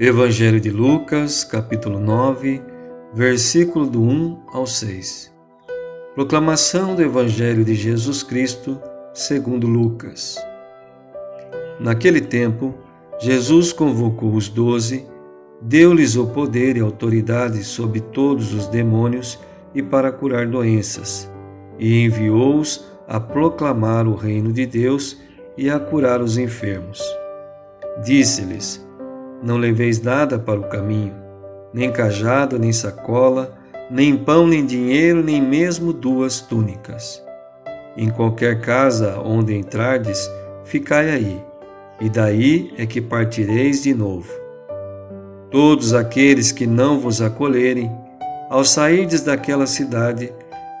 Evangelho de Lucas, capítulo 9, versículo do 1 ao 6. Proclamação do Evangelho de Jesus Cristo, segundo Lucas. Naquele tempo, Jesus convocou os doze, deu-lhes o poder e autoridade sobre todos os demônios e para curar doenças, e enviou-os a proclamar o reino de Deus e a curar os enfermos. Disse-lhes: não leveis nada para o caminho, nem cajado, nem sacola, nem pão, nem dinheiro, nem mesmo duas túnicas. Em qualquer casa onde entrardes, ficai aí, e daí é que partireis de novo. Todos aqueles que não vos acolherem, ao sairdes daquela cidade,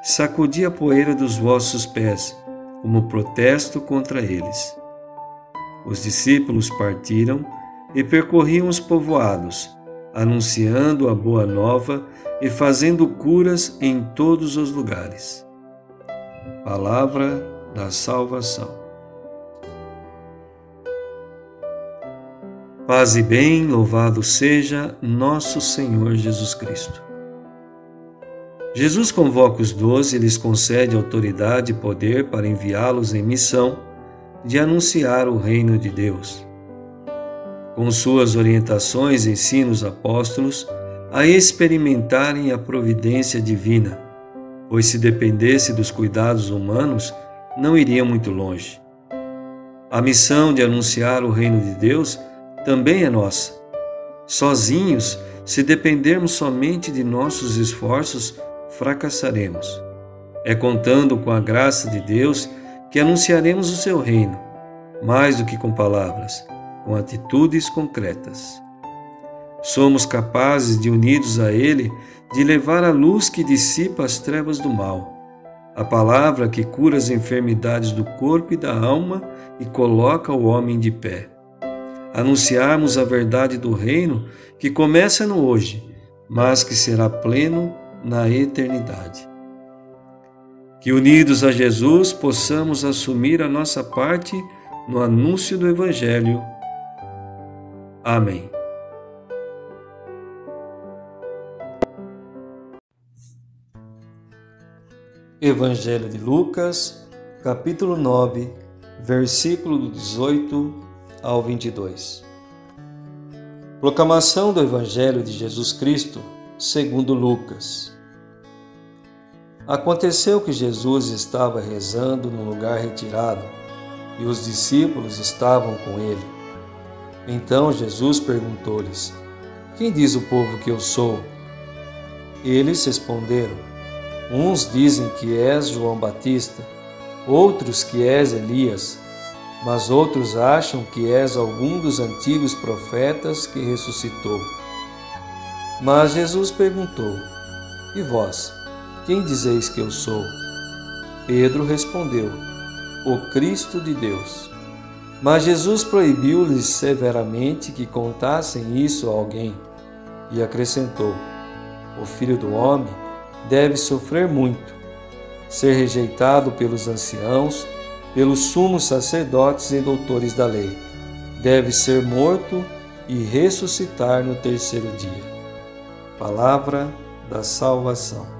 sacudi a poeira dos vossos pés, como protesto contra eles. Os discípulos partiram e percorriam os povoados, anunciando a boa nova e fazendo curas em todos os lugares. Palavra da salvação. Paz e bem, louvado seja nosso Senhor Jesus Cristo. Jesus convoca os doze e lhes concede autoridade e poder para enviá-los em missão de anunciar o reino de Deus com suas orientações ensina os apóstolos a experimentarem a providência divina, pois se dependesse dos cuidados humanos, não iriam muito longe. A missão de anunciar o reino de Deus também é nossa. Sozinhos, se dependermos somente de nossos esforços, fracassaremos. É contando com a graça de Deus que anunciaremos o seu reino, mais do que com palavras com atitudes concretas. Somos capazes de, unidos a Ele, de levar a luz que dissipa as trevas do mal, a palavra que cura as enfermidades do corpo e da alma e coloca o homem de pé. Anunciarmos a verdade do reino que começa no hoje, mas que será pleno na eternidade. Que unidos a Jesus possamos assumir a nossa parte no anúncio do Evangelho Amém. Evangelho de Lucas, capítulo 9, versículo 18 ao 22. Proclamação do Evangelho de Jesus Cristo, segundo Lucas. Aconteceu que Jesus estava rezando num lugar retirado e os discípulos estavam com ele. Então Jesus perguntou-lhes: Quem diz o povo que eu sou? Eles responderam: Uns dizem que és João Batista, outros que és Elias, mas outros acham que és algum dos antigos profetas que ressuscitou. Mas Jesus perguntou: E vós, quem dizeis que eu sou? Pedro respondeu: O Cristo de Deus. Mas Jesus proibiu-lhes severamente que contassem isso a alguém e acrescentou: O filho do homem deve sofrer muito, ser rejeitado pelos anciãos, pelos sumos sacerdotes e doutores da lei, deve ser morto e ressuscitar no terceiro dia. Palavra da salvação.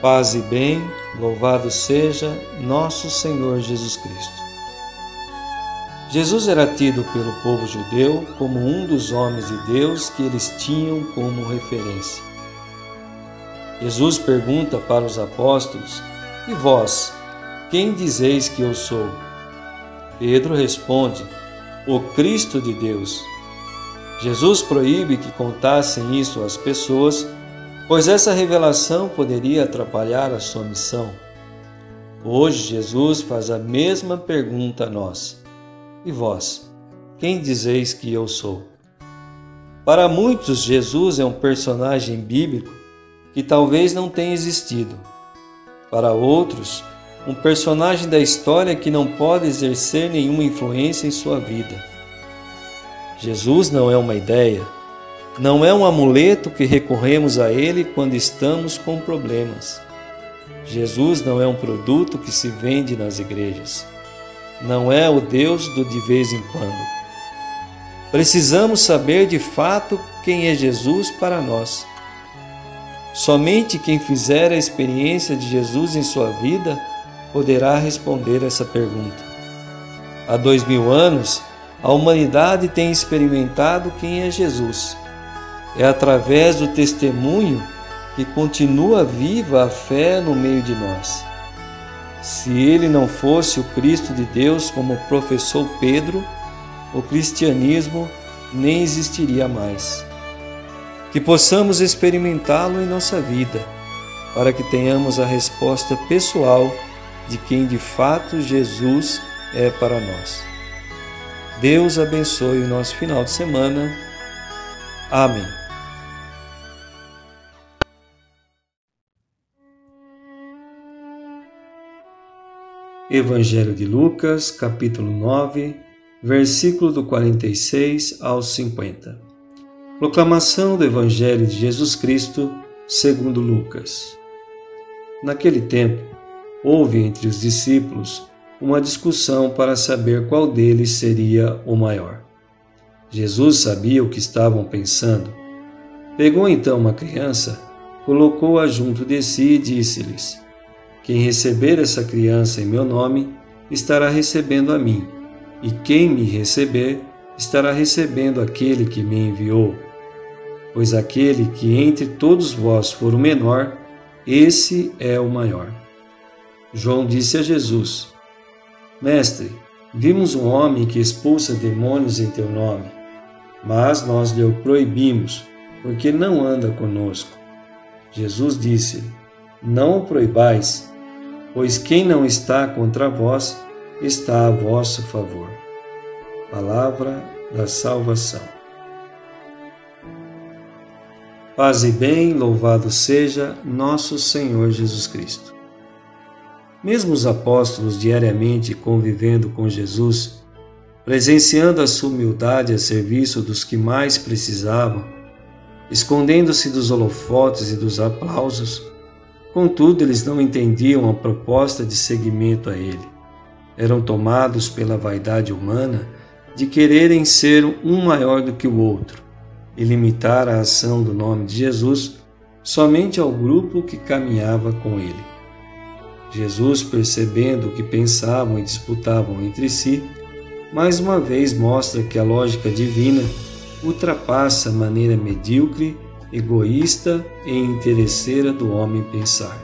Paz e bem, louvado seja nosso Senhor Jesus Cristo. Jesus era tido pelo povo judeu como um dos homens de Deus que eles tinham como referência. Jesus pergunta para os apóstolos: E vós, quem dizeis que eu sou? Pedro responde: O Cristo de Deus. Jesus proíbe que contassem isso às pessoas pois essa revelação poderia atrapalhar a sua missão. Hoje Jesus faz a mesma pergunta a nós: E vós, quem dizeis que eu sou? Para muitos, Jesus é um personagem bíblico que talvez não tenha existido. Para outros, um personagem da história que não pode exercer nenhuma influência em sua vida. Jesus não é uma ideia não é um amuleto que recorremos a ele quando estamos com problemas. Jesus não é um produto que se vende nas igrejas. Não é o Deus do de vez em quando. Precisamos saber de fato quem é Jesus para nós. Somente quem fizer a experiência de Jesus em sua vida poderá responder essa pergunta. Há dois mil anos, a humanidade tem experimentado quem é Jesus. É através do testemunho que continua viva a fé no meio de nós. Se ele não fosse o Cristo de Deus, como professou Pedro, o cristianismo nem existiria mais. Que possamos experimentá-lo em nossa vida, para que tenhamos a resposta pessoal de quem de fato Jesus é para nós. Deus abençoe o nosso final de semana. Amém. Evangelho de Lucas, capítulo 9, versículo do 46 ao 50. Proclamação do Evangelho de Jesus Cristo, segundo Lucas. Naquele tempo, houve entre os discípulos uma discussão para saber qual deles seria o maior. Jesus sabia o que estavam pensando. Pegou então uma criança, colocou-a junto de si e disse-lhes: Quem receber essa criança em meu nome, estará recebendo a mim, e quem me receber, estará recebendo aquele que me enviou. Pois aquele que entre todos vós for o menor, esse é o maior. João disse a Jesus: Mestre, vimos um homem que expulsa demônios em teu nome, mas nós lhe o proibimos, porque não anda conosco. Jesus disse: Não o proibais, pois quem não está contra vós está a vosso favor. Palavra da salvação. Paz e bem, louvado seja nosso Senhor Jesus Cristo. Mesmo os apóstolos diariamente convivendo com Jesus, presenciando a sua humildade a serviço dos que mais precisavam, escondendo-se dos holofotes e dos aplausos, contudo eles não entendiam a proposta de seguimento a ele. Eram tomados pela vaidade humana de quererem ser um maior do que o outro e limitar a ação do nome de Jesus somente ao grupo que caminhava com ele. Jesus, percebendo o que pensavam e disputavam entre si, mais uma vez mostra que a lógica divina ultrapassa a maneira medíocre, egoísta e interesseira do homem pensar.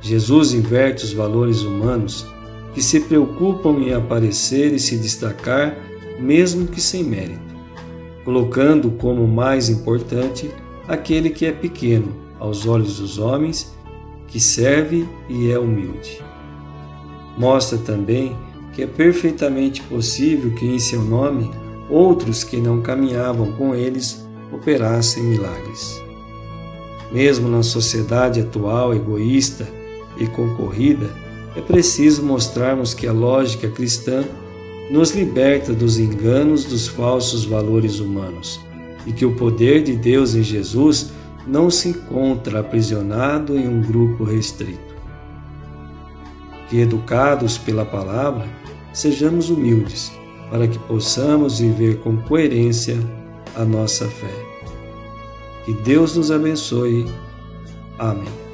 Jesus inverte os valores humanos que se preocupam em aparecer e se destacar, mesmo que sem mérito, colocando como mais importante aquele que é pequeno aos olhos dos homens que serve e é humilde. Mostra também que é perfeitamente possível que em seu nome outros que não caminhavam com eles operassem milagres. Mesmo na sociedade atual egoísta e concorrida, é preciso mostrarmos que a lógica cristã nos liberta dos enganos dos falsos valores humanos e que o poder de Deus em Jesus não se encontra aprisionado em um grupo restrito. Que, educados pela palavra, sejamos humildes, para que possamos viver com coerência a nossa fé. Que Deus nos abençoe. Amém.